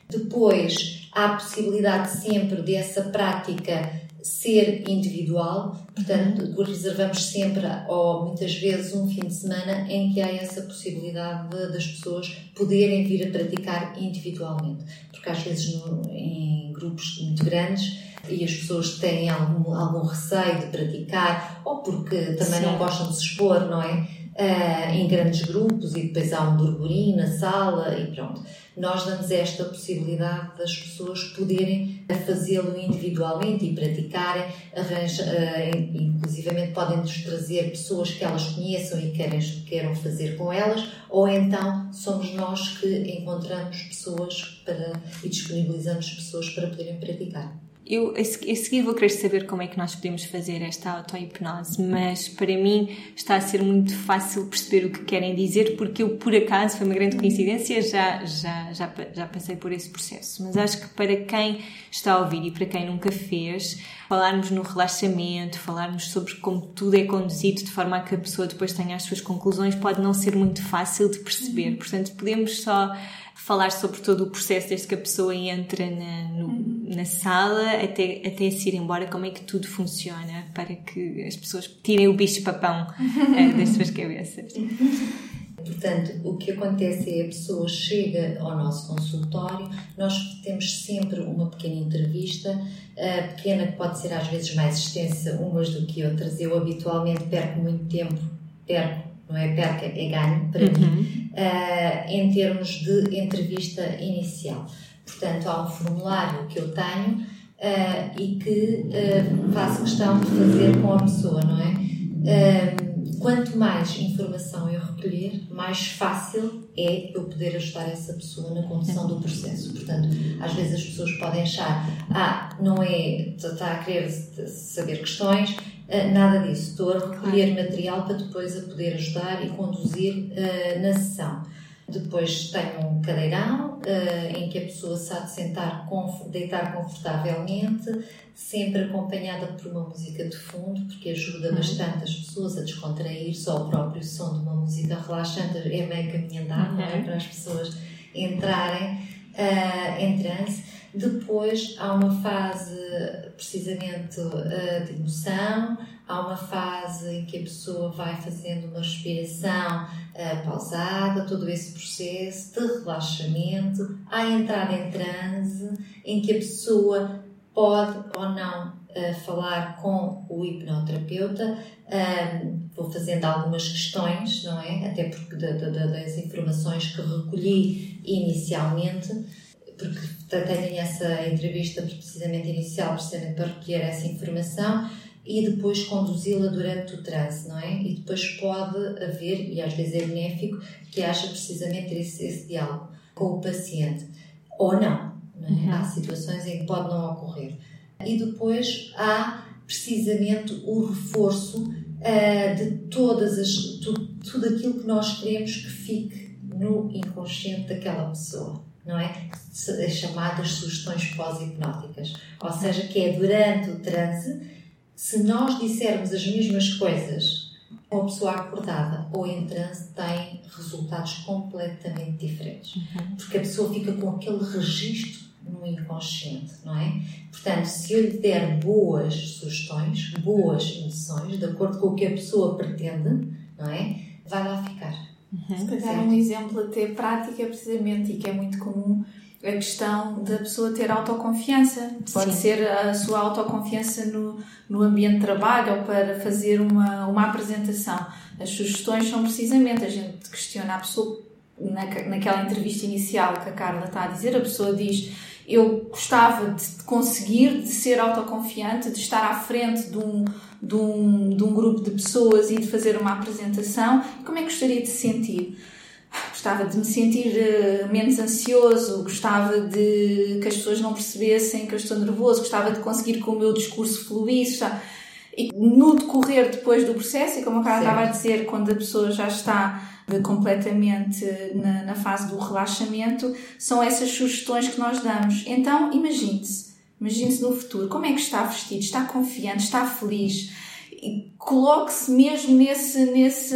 Depois, há a possibilidade sempre dessa prática ser individual, portanto, uhum. reservamos sempre, ou muitas vezes, um fim de semana em que há essa possibilidade de, das pessoas poderem vir a praticar individualmente, porque às vezes no, em grupos muito grandes e as pessoas têm algum, algum receio de praticar ou porque também Sim. não gostam de se expor, não é? Uh, em grandes grupos e depois há um burburinho na sala e pronto. Nós damos esta possibilidade das pessoas poderem fazê-lo individualmente e praticarem, arranja, uh, inclusivamente podem-nos trazer pessoas que elas conheçam e querem, queiram fazer com elas, ou então somos nós que encontramos pessoas para, e disponibilizamos pessoas para poderem praticar. Eu a seguir vou querer saber como é que nós podemos fazer esta auto-hipnose, mas para mim está a ser muito fácil perceber o que querem dizer, porque eu, por acaso, foi uma grande coincidência, já, já, já, já passei por esse processo. Mas acho que para quem está a ouvir e para quem nunca fez, falarmos no relaxamento, falarmos sobre como tudo é conduzido de forma a que a pessoa depois tenha as suas conclusões, pode não ser muito fácil de perceber. Portanto, podemos só falar sobre todo o processo desde que a pessoa entra na, no, na sala até, até se ir embora, como é que tudo funciona para que as pessoas tirem o bicho-papão uh, das suas cabeças. Portanto, o que acontece é a pessoa chega ao nosso consultório, nós temos sempre uma pequena entrevista, pequena que pode ser às vezes mais extensa umas do que outras. Eu habitualmente perco muito tempo, perco não é perca, é ganho para uhum. mim, uh, em termos de entrevista inicial. Portanto, há um formulário que eu tenho uh, e que uh, faço questão de fazer com a pessoa, não é? quanto mais informação eu recolher, mais fácil é eu poder ajudar essa pessoa na condução do processo. Portanto, às vezes as pessoas podem achar, ah, não é, está a querer saber questões, nada disso. Estou a recolher material para depois a poder ajudar e conduzir uh, na sessão. Depois tenho um cadeirão uh, em que a pessoa sabe sentar, deitar confortavelmente, sempre acompanhada por uma música de fundo, porque ajuda uhum. bastante as pessoas a descontrair. Só o próprio som de uma música relaxante é meio caminho andado, não é? Uhum. Para as pessoas entrarem uh, em transe. Depois há uma fase precisamente uh, de emoção, há uma fase em que a pessoa vai fazendo uma respiração uh, pausada, todo esse processo de relaxamento, há a entrada em transe, em que a pessoa pode ou não uh, falar com o hipnoterapeuta. Um, vou fazendo algumas questões, não é? Até porque de, de, de, das informações que recolhi inicialmente porque tenho essa entrevista precisamente inicial, precisamente para recolher essa informação e depois conduzi-la durante o transe, não é? E depois pode haver, e às vezes é benéfico, que haja precisamente esse, esse diálogo com o paciente. Ou não, não é? uhum. Há situações em que pode não ocorrer. E depois há precisamente o reforço uh, de todas as, tudo, tudo aquilo que nós queremos que fique no inconsciente daquela pessoa não é? As chamadas sugestões pós-hipnóticas. Ou seja, que é durante o transe, se nós dissermos as mesmas coisas uma pessoa acordada ou em transe tem resultados completamente diferentes. Uhum. Porque a pessoa fica com aquele registro no inconsciente, não é? Portanto, se eu lhe der boas sugestões, boas emoções, de acordo com o que a pessoa pretende, não é? Vai lá ficar. Uhum. Se calhar um exemplo até prático é precisamente, e que é muito comum, a questão da pessoa ter autoconfiança. Pode Sim. ser a sua autoconfiança no, no ambiente de trabalho ou para fazer uma, uma apresentação. As sugestões são precisamente a gente questiona a pessoa, na, naquela entrevista inicial que a Carla está a dizer, a pessoa diz eu gostava de conseguir, de ser autoconfiante, de estar à frente de um, de um, de um grupo de pessoas e de fazer uma apresentação. Como é que gostaria de se sentir? Gostava de me sentir uh, menos ansioso, gostava de que as pessoas não percebessem que eu estou nervoso, gostava de conseguir que o meu discurso fluísse. E no decorrer depois do processo, e como a Carla estava a dizer, quando a pessoa já está completamente na, na, fase do relaxamento, são essas sugestões que nós damos. Então, imagine-se, imagine-se no futuro, como é que está vestido, está confiante, está feliz, coloque-se mesmo nesse, nesse,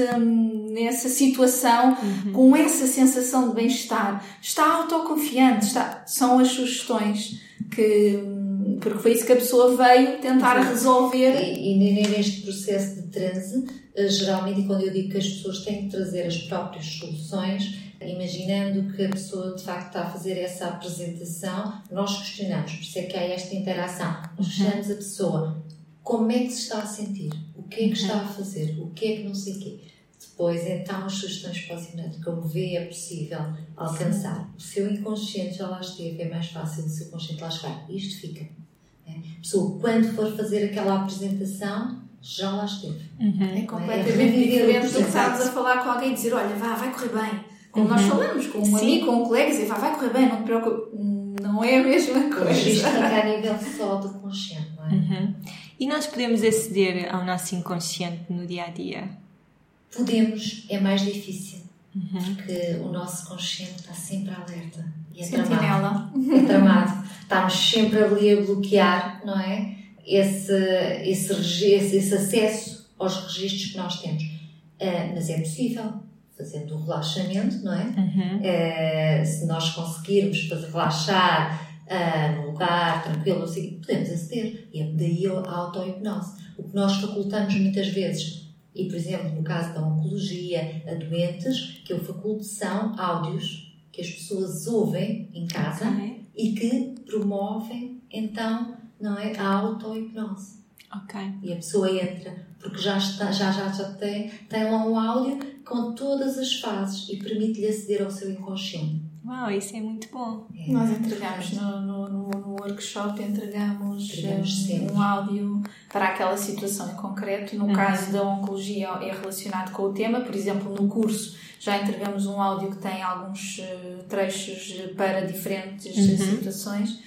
nessa situação uhum. com essa sensação de bem-estar. Está autoconfiante, está, são as sugestões que porque foi isso que a pessoa veio tentar Exato. resolver. E, e neste processo de transe, eh, geralmente, quando eu digo que as pessoas têm que trazer as próprias soluções, imaginando que a pessoa de facto está a fazer essa apresentação, nós questionamos, por isso é que há esta interação. Nós uhum. questionamos a pessoa como é que se está a sentir, o que é que está a fazer, o que é que não sei o quê. Depois, então, as sugestões pós-hipnóticas, como vê, é possível alcançar. O seu inconsciente já lá esteve, é mais fácil o seu consciente lá chegar. Isto fica. É? A pessoa, quando for fazer aquela apresentação, já lá esteve. Uhum. É completamente é diferente do que estarmos a falar com alguém e dizer: Olha, vá, vai correr bem. Como uhum. nós falamos com um amigo, com um colega, dizer: Vá, vai correr bem, não te preocupes. Não é a mesma coisa. Isto fica a nível só do consciente, não é? Uhum. E nós podemos aceder ao nosso inconsciente no dia a dia? Podemos, é mais difícil. Uhum. Porque o nosso consciente está sempre alerta e é tramado. É tramado. Estamos sempre ali a bloquear, não é? Esse, esse, esse, esse acesso aos registros que nós temos. Uh, mas é possível, fazendo o relaxamento, não é? Uhum. Uh, se nós conseguirmos relaxar uh, num lugar tranquilo, assim, podemos aceder. E é daí a auto-hipnose. O que nós facultamos muitas vezes, e por exemplo, no caso da oncologia, a doentes, que eu faculto são áudios que as pessoas ouvem em casa okay. e que promovem então não é, a auto-hipnose. Okay. E a pessoa entra, porque já, está, já, já, já tem, tem lá um áudio com todas as fases e permite-lhe aceder ao seu inconsciente. Uau, isso é muito bom. É. Nós entregamos no, no, no, workshop, entregamos, entregamos um, um, áudio para aquela situação em concreto. No uhum. caso da oncologia é relacionado com o tema, por exemplo, no curso já entregamos um áudio que tem alguns uh, trechos para diferentes uhum. situações.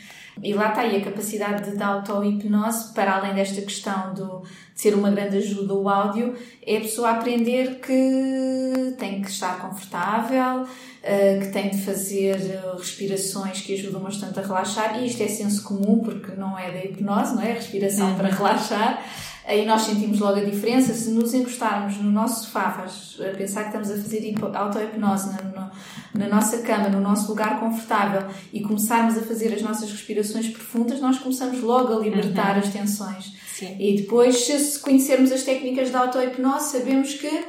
E lá está aí a capacidade de, auto-hipnose, para além desta questão do, de ser uma grande ajuda o áudio, é a pessoa aprender que tem que estar confortável, eh, que tem de fazer eh, respirações que ajudam bastante a relaxar, e isto é senso comum, porque não é da hipnose, não é? Respiração uhum. para relaxar. Aí nós sentimos logo a diferença. Se nos encostarmos no nosso sofá, a pensar que estamos a fazer auto-hipnose na, na nossa cama, no nosso lugar confortável, e começarmos a fazer as nossas respirações profundas, nós começamos logo a libertar uhum. as tensões. Sim. E depois, se conhecermos as técnicas de auto-hipnose, sabemos que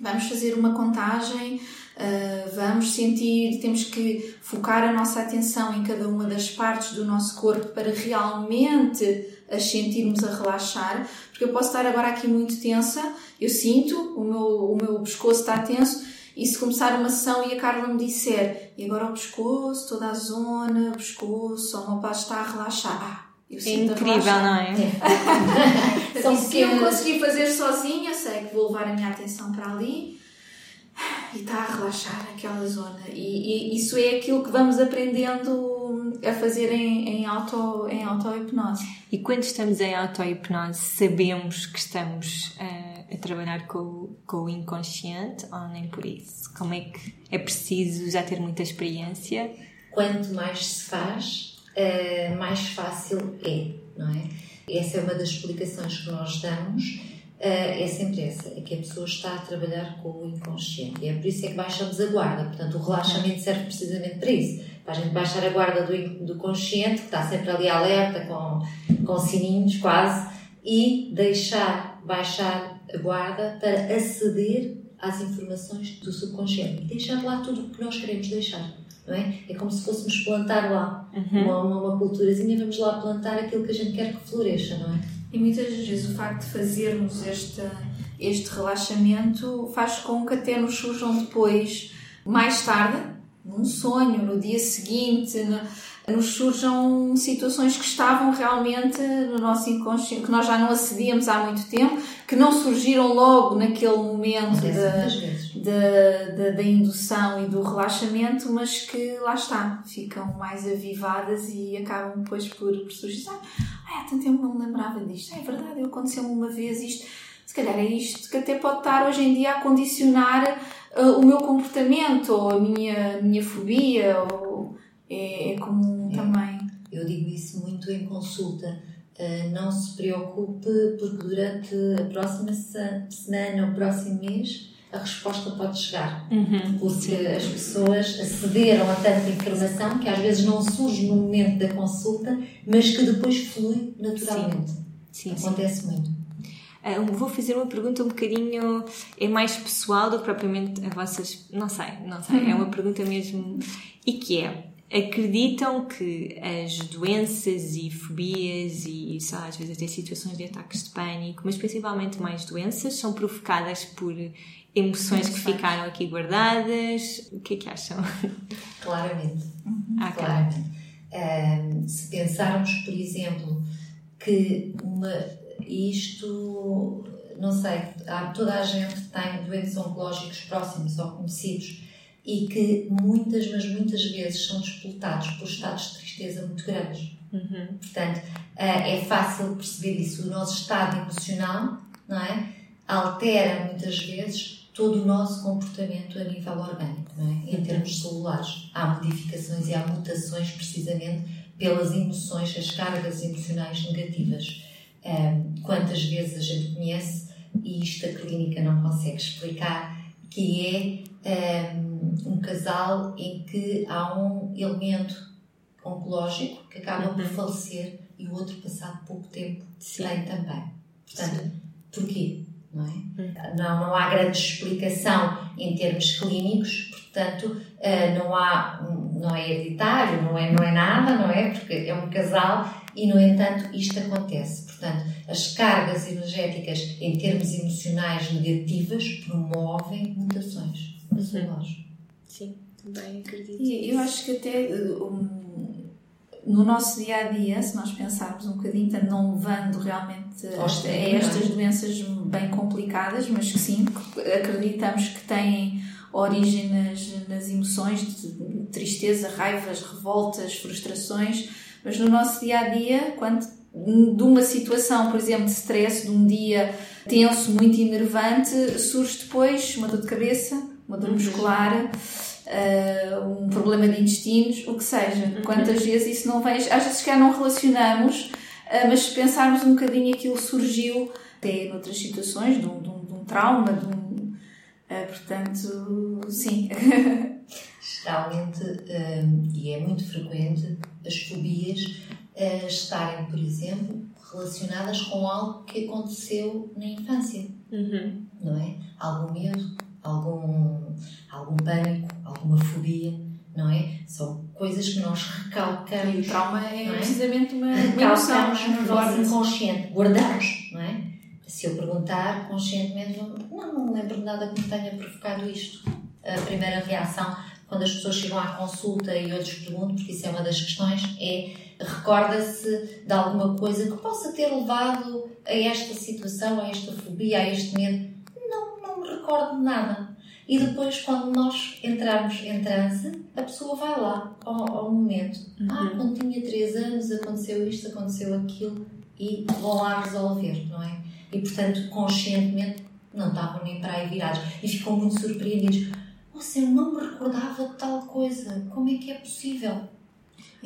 vamos fazer uma contagem Uh, vamos sentir, temos que focar a nossa atenção em cada uma das partes do nosso corpo para realmente as sentirmos a relaxar, porque eu posso estar agora aqui muito tensa, eu sinto, o meu, o meu pescoço está tenso, e se começar uma sessão e a Carla me disser, e agora o pescoço, toda a zona, o pescoço, o meu pai está a relaxar. Ah, eu é incrível, não é? é. São se eu conseguir fazer sozinha, sei que vou levar a minha atenção para ali e está a relaxar aquela zona. E, e, isso é aquilo que vamos aprendendo a fazer em, em, auto, em auto-hipnose. E quando estamos em auto-hipnose, sabemos que estamos uh, a trabalhar com, com o inconsciente ou nem por isso? Como é que é preciso já ter muita experiência? Quanto mais se faz, uh, mais fácil é, não é? Essa é uma das explicações que nós damos é sempre essa, é que a pessoa está a trabalhar com o inconsciente. E é por isso é que baixamos a guarda. Portanto, o relaxamento serve precisamente para isso. Para a gente baixar a guarda do, do consciente, que está sempre ali alerta, com, com sininhos quase, e deixar baixar a guarda para aceder às informações do subconsciente. E deixar lá tudo o que nós queremos deixar. Não é? é como se fôssemos plantar lá uhum. uma, uma, uma culturazinha, vamos lá plantar aquilo que a gente quer que floresça, não é? E muitas vezes o facto de fazermos este, este relaxamento faz com que até nos surjam depois, mais tarde, num sonho, no dia seguinte, nos surjam situações que estavam realmente no nosso inconsciente, que nós já não acedíamos há muito tempo, que não surgiram logo naquele momento da, da, da indução e do relaxamento, mas que lá está, ficam mais avivadas e acabam depois por, por surgir ah, há tanto tempo não me lembrava disto. Ah, é verdade, aconteceu-me uma vez isto. Se calhar é isto que até pode estar hoje em dia a condicionar uh, o meu comportamento, ou a minha, minha fobia, ou é, é comum é. também. Eu digo isso muito em consulta. Uh, não se preocupe, porque durante a próxima semana ou próximo mês a resposta pode chegar. Uhum, porque sim. as pessoas acederam a tanta informação que às vezes não surge no momento da consulta, mas que depois flui naturalmente. Sim, sim Acontece muito. Uh, vou fazer uma pergunta um bocadinho é mais pessoal do que propriamente a vossas não sei não sei é uma pergunta mesmo e que é acreditam que as doenças e fobias e sei às vezes até situações de ataques de pânico mas principalmente mais doenças são provocadas por emoções que ficaram aqui guardadas. O que é que acham? Claramente. Ah, claramente. Um, se pensarmos, por exemplo, que uma, isto, não sei, há, toda a gente tem doentes oncológicos próximos ou conhecidos e que muitas, mas muitas vezes são disputados por estados de tristeza muito grandes. Uhum. Portanto, é fácil perceber isso. O nosso estado emocional, não é? Altera muitas vezes todo o nosso comportamento a nível orgânico, é? em termos celulares. Há modificações e há mutações precisamente pelas emoções, as cargas emocionais negativas. Um, quantas vezes a gente conhece, e isto a clínica não consegue explicar, que é um, um casal em que há um elemento oncológico que acaba uhum. por falecer e o outro, passado pouco tempo, Sim. tem também. Portanto, Sim. porquê? não é? Não, não há grande explicação em termos clínicos, portanto, eh, não há, não é hereditário, não é, não é nada, não é? Porque é um casal e, no entanto, isto acontece. Portanto, as cargas energéticas em termos emocionais negativas promovem mutações uhum. Sim. também acredito. E eu acho que até um, no nosso dia a dia, se nós pensarmos um bocadinho, portanto, não levando realmente a, a estas doenças bem complicadas, mas que sim, acreditamos que têm origem nas, nas emoções de tristeza, raivas, revoltas, frustrações, mas no nosso dia a dia, quando de uma situação, por exemplo, de stress, de um dia tenso, muito enervante, surge depois uma dor de cabeça, uma dor uhum. muscular, uh, um problema de intestinos, o que seja. Uhum. Quantas vezes isso não vem, às vezes já não relacionamos, uh, mas se pensarmos um bocadinho aquilo surgiu até noutras situações, de um, de um, de um trauma, de um, uh, portanto, sim. Geralmente, e é muito frequente, as fobias estarem, por exemplo, relacionadas com algo que aconteceu na infância, uhum. não é? Algum medo, algum, algum pânico, alguma fobia, não é? São coisas que nós recalcamos. E o trauma é, é? precisamente uma, recalcamos de forma inconsciente, guardamos, não é? Se eu perguntar conscientemente, não, não me lembro de nada que me tenha provocado isto. A primeira reação, quando as pessoas chegam à consulta e eu lhes pergunto, porque isso é uma das questões, é recorda-se de alguma coisa que possa ter levado a esta situação, a esta fobia, a este medo me recordo de nada. E depois, quando nós entramos em transe, a pessoa vai lá ao, ao momento. Uhum. Ah, quando tinha 3 anos aconteceu isto, aconteceu aquilo, e vão lá resolver, não é? E portanto, conscientemente, não estavam nem para aí virados. E ficam muito surpreendidos. Nossa, eu não me recordava de tal coisa. Como é que é possível?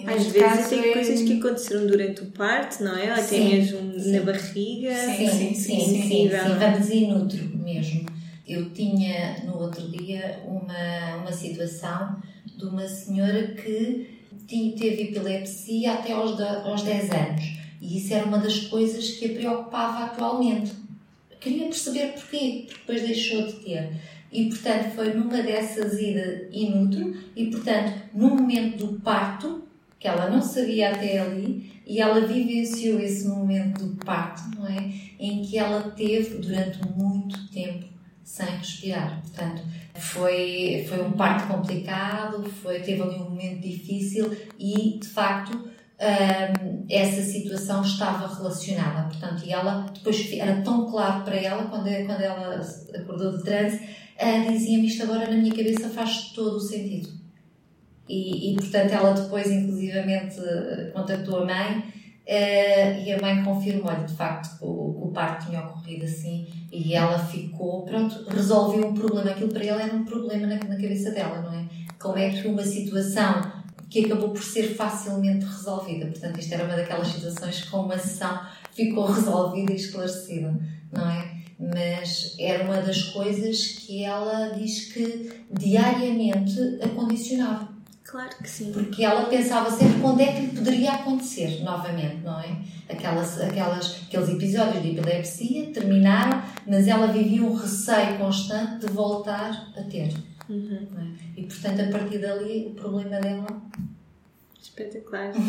Às vezes tem é... coisas que aconteceram durante o parto, não é? Ou até mesmo na barriga. Sim, sim, sim. sim, sim. Vamos inútero mesmo. Eu tinha no outro dia uma, uma situação de uma senhora que tinha, teve epilepsia até aos, aos 10 anos e isso era uma das coisas que a preocupava atualmente. Queria perceber porquê, porque depois deixou de ter. E portanto foi numa dessas idas inútil e portanto no momento do parto, que ela não sabia até ali, e ela vivenciou esse momento do parto, não é? Em que ela teve durante muito tempo sem respirar. Portanto, foi, foi um parto complicado, foi, teve ali um momento difícil e, de facto, essa situação estava relacionada. Portanto, e ela, depois, era tão claro para ela, quando, quando ela acordou de transe, uh, dizia-me isto agora na minha cabeça faz todo o sentido. E, e, portanto, ela depois, inclusivamente, contactou a mãe Uh, e a mãe confirmou-lhe de facto o, o parto tinha ocorrido assim e ela ficou, pronto, resolveu um problema. Aquilo para ela era um problema na, na cabeça dela, não é? Como é que uma situação que acabou por ser facilmente resolvida, portanto, isto era uma daquelas situações que com uma sessão ficou resolvida e esclarecida, não é? Mas era uma das coisas que ela diz que diariamente a condicionava. Claro que sim. Porque ela pensava sempre quando é que lhe poderia acontecer novamente, não é? Aquelas, aquelas, aqueles episódios de epilepsia terminaram, mas ela vivia um receio constante de voltar a ter. Uhum. É? E portanto, a partir dali, o problema dela. Espetacular.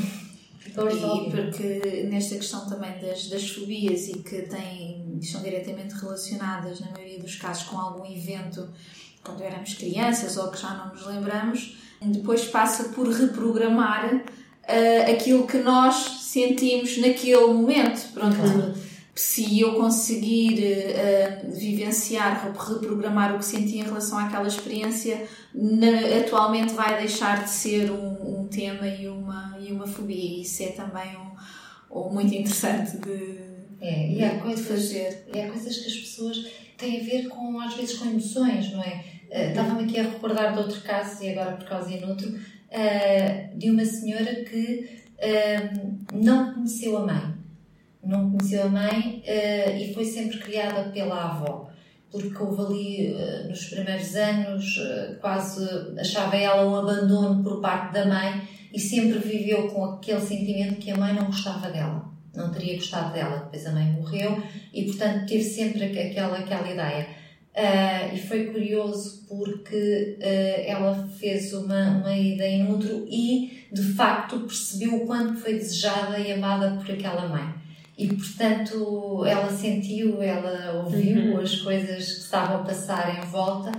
Ficou e porque nesta questão também das, das fobias e que têm, são diretamente relacionadas, na maioria dos casos, com algum evento quando éramos crianças ou que já não nos lembramos depois passa por reprogramar uh, aquilo que nós sentimos naquele momento. Pronto. Uhum. Se eu conseguir uh, vivenciar, reprogramar o que senti em relação àquela experiência, na, atualmente vai deixar de ser um, um, tema e uma, e uma fobia. Isso é também um, um muito interessante de, é, e há coisas, fazer. E há coisas que as pessoas têm a ver com, às vezes, com emoções, não é? Uh, Estava-me aqui a recordar de outro caso, e agora por causa de outro, uh, de uma senhora que uh, não conheceu a mãe. Não conheceu a mãe e foi sempre criada pela avó. Porque houve ali, nos primeiros anos, quase achava ela um abandono por parte da mãe e sempre viveu com aquele sentimento que a mãe não gostava dela não teria gostado dela. Depois a mãe morreu e, portanto, teve sempre aquela, aquela ideia. Uh, e foi curioso porque uh, ela fez uma, uma ida em útero e, de facto, percebeu o quanto foi desejada e amada por aquela mãe. E, portanto, ela sentiu, ela ouviu uhum. as coisas que estavam a passar em volta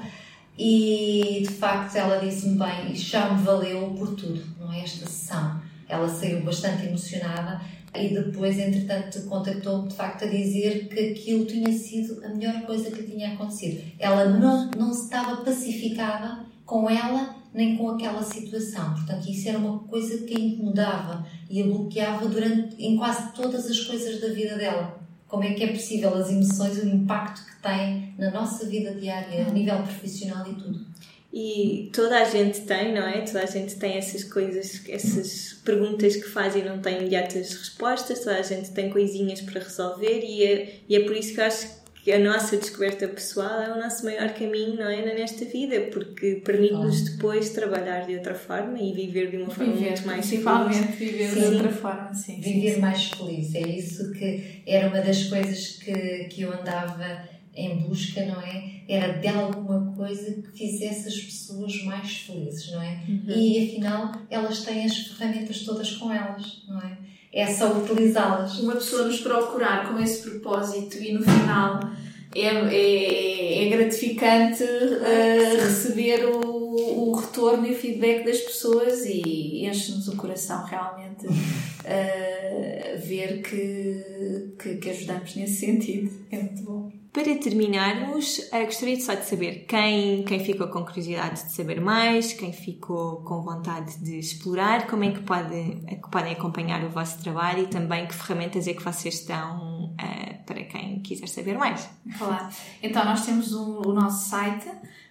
e de facto ela disse-me bem, já me valeu por tudo, não é? Esta sessão. Ela saiu bastante emocionada e depois, entretanto, contactou-me de facto a dizer que aquilo tinha sido a melhor coisa que tinha acontecido. Ela não, não estava pacificada com ela nem com aquela situação. Portanto, isso era uma coisa que a incomodava e a bloqueava durante, em quase todas as coisas da vida dela. Como é que é possível as emoções, o impacto que têm na nossa vida diária, a nível profissional e tudo. E toda a gente tem, não é? Toda a gente tem essas coisas, essas perguntas que faz e não tem imediatas respostas, toda a gente tem coisinhas para resolver e é, e é por isso que eu acho que a nossa descoberta pessoal é o nosso maior caminho, não é? Nesta vida, porque permite-nos depois trabalhar de outra forma e viver de uma forma viver, muito mais principalmente feliz. viver Sim. de outra forma, sim. Viver sim, mais feliz. É isso que era uma das coisas que, que eu andava em busca, não é? Era de alguma coisa que fizesse as pessoas mais felizes, não é? Uhum. E afinal, elas têm as ferramentas todas com elas, não é? É só utilizá-las. Uma pessoa nos procurar com esse propósito e no final é, é, é gratificante uh, receber o, o retorno e o feedback das pessoas e enche-nos o coração realmente uh, ver que, que, que ajudamos nesse sentido. É muito bom. Para terminarmos, eh, gostaria só de saber quem, quem ficou com curiosidade de saber mais, quem ficou com vontade de explorar, como é que, pode, é que podem acompanhar o vosso trabalho e também que ferramentas é que vocês estão uh, para quem quiser saber mais. Claro. Então, nós temos o, o nosso site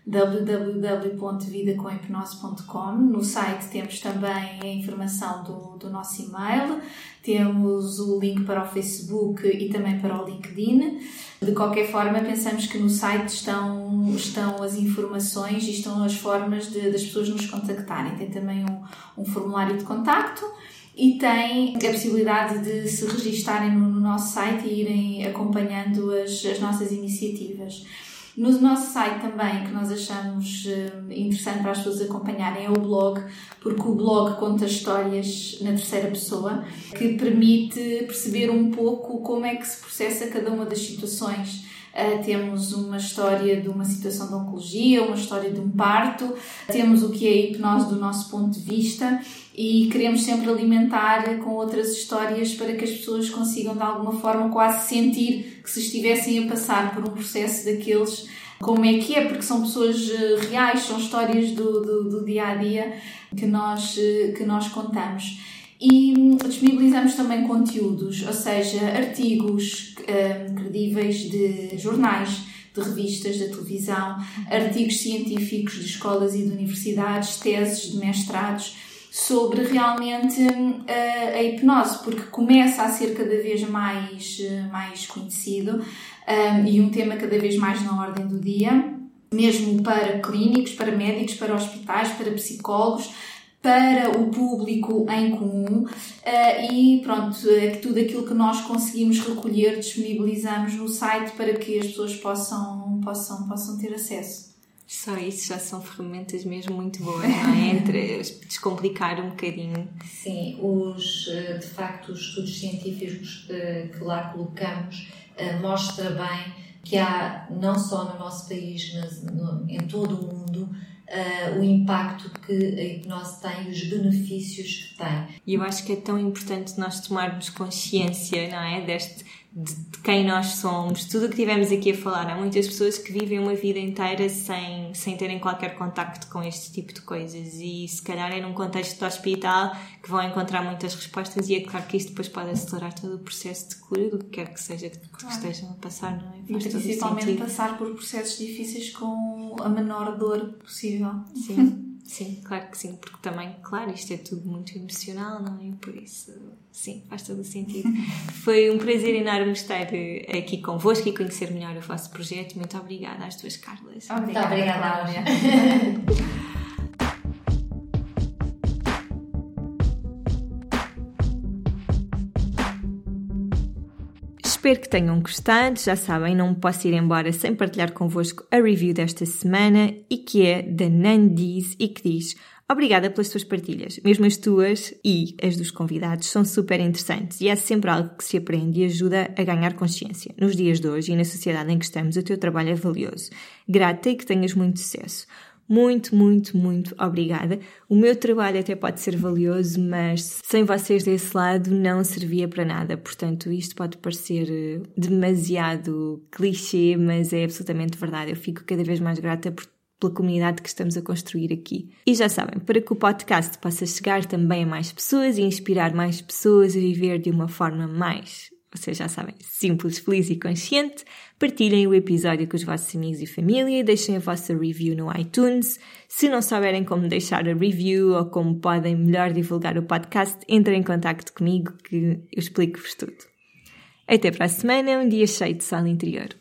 www.vidacohipnose.com. No site temos também a informação do, do nosso e-mail, temos o link para o Facebook e também para o LinkedIn. De qualquer forma, pensamos que no site estão, estão as informações e estão as formas de, das pessoas nos contactarem. Tem também um, um formulário de contacto e tem a possibilidade de se registarem no, no nosso site e irem acompanhando as, as nossas iniciativas. No nosso site também, que nós achamos uh, interessante para as pessoas acompanharem, é o blog, porque o blog conta histórias na terceira pessoa, que permite perceber um pouco como é que se processa cada uma das situações. Uh, temos uma história de uma situação de oncologia, uma história de um parto, temos o que é a hipnose do nosso ponto de vista e queremos sempre alimentar com outras histórias para que as pessoas consigam de alguma forma quase sentir que se estivessem a passar por um processo daqueles como é que é, porque são pessoas reais, são histórias do, do, do dia a dia que nós, que nós contamos. E disponibilizamos também conteúdos, ou seja, artigos um, credíveis de jornais, de revistas, de televisão, artigos científicos de escolas e de universidades, teses de mestrados sobre realmente uh, a hipnose, porque começa a ser cada vez mais, uh, mais conhecido um, e um tema cada vez mais na ordem do dia, mesmo para clínicos, para médicos, para hospitais, para psicólogos, para o público em comum uh, e pronto, tudo aquilo que nós conseguimos recolher disponibilizamos no site para que as pessoas possam, possam, possam ter acesso. Só isso já são ferramentas mesmo muito boas, não é? Entre descomplicar um bocadinho. Sim, os, de facto, os estudos científicos que lá colocamos mostra bem que há, não só no nosso país, mas no, em todo o mundo, Uh, o impacto que a hipnose tem e os benefícios que tem. E eu acho que é tão importante nós tomarmos consciência, não é? Deste, de, de quem nós somos, tudo o que tivemos aqui a falar. Há muitas pessoas que vivem uma vida inteira sem, sem terem qualquer contacto com este tipo de coisas e se calhar é num contexto de hospital que vão encontrar muitas respostas e é claro que isto depois pode acelerar todo o processo de cura do que quer que seja que claro. estejam a passar, não é? Faz e principalmente passar por processos difíceis com a menor dor possível. Sim. Sim, claro que sim, porque também, claro, isto é tudo muito emocional, não é? Por isso, sim, faz todo o sentido. Foi um prazer enorme estar aqui convosco e conhecer melhor o vosso projeto. Muito obrigada às tuas Carlas. Obrigada, Muito obrigada, Cláudia. Espero que tenham gostado. Já sabem, não posso ir embora sem partilhar convosco a review desta semana e que é da Nandis e que diz Obrigada pelas tuas partilhas. Mesmo as tuas e as dos convidados são super interessantes e é sempre algo que se aprende e ajuda a ganhar consciência. Nos dias de hoje e na sociedade em que estamos, o teu trabalho é valioso. Grata e que tenhas muito sucesso. Muito, muito, muito obrigada. O meu trabalho até pode ser valioso, mas sem vocês desse lado não servia para nada. Portanto, isto pode parecer eh, demasiado clichê, mas é absolutamente verdade. Eu fico cada vez mais grata por pela comunidade que estamos a construir aqui. E já sabem, para que o podcast possa chegar também a mais pessoas e inspirar mais pessoas a viver de uma forma mais, vocês já sabem, simples, feliz e consciente, partilhem o episódio com os vossos amigos e família, deixem a vossa review no iTunes. Se não souberem como deixar a review ou como podem melhor divulgar o podcast, entrem em contato comigo que eu explico-vos tudo. Até para a semana, um dia cheio de sal interior.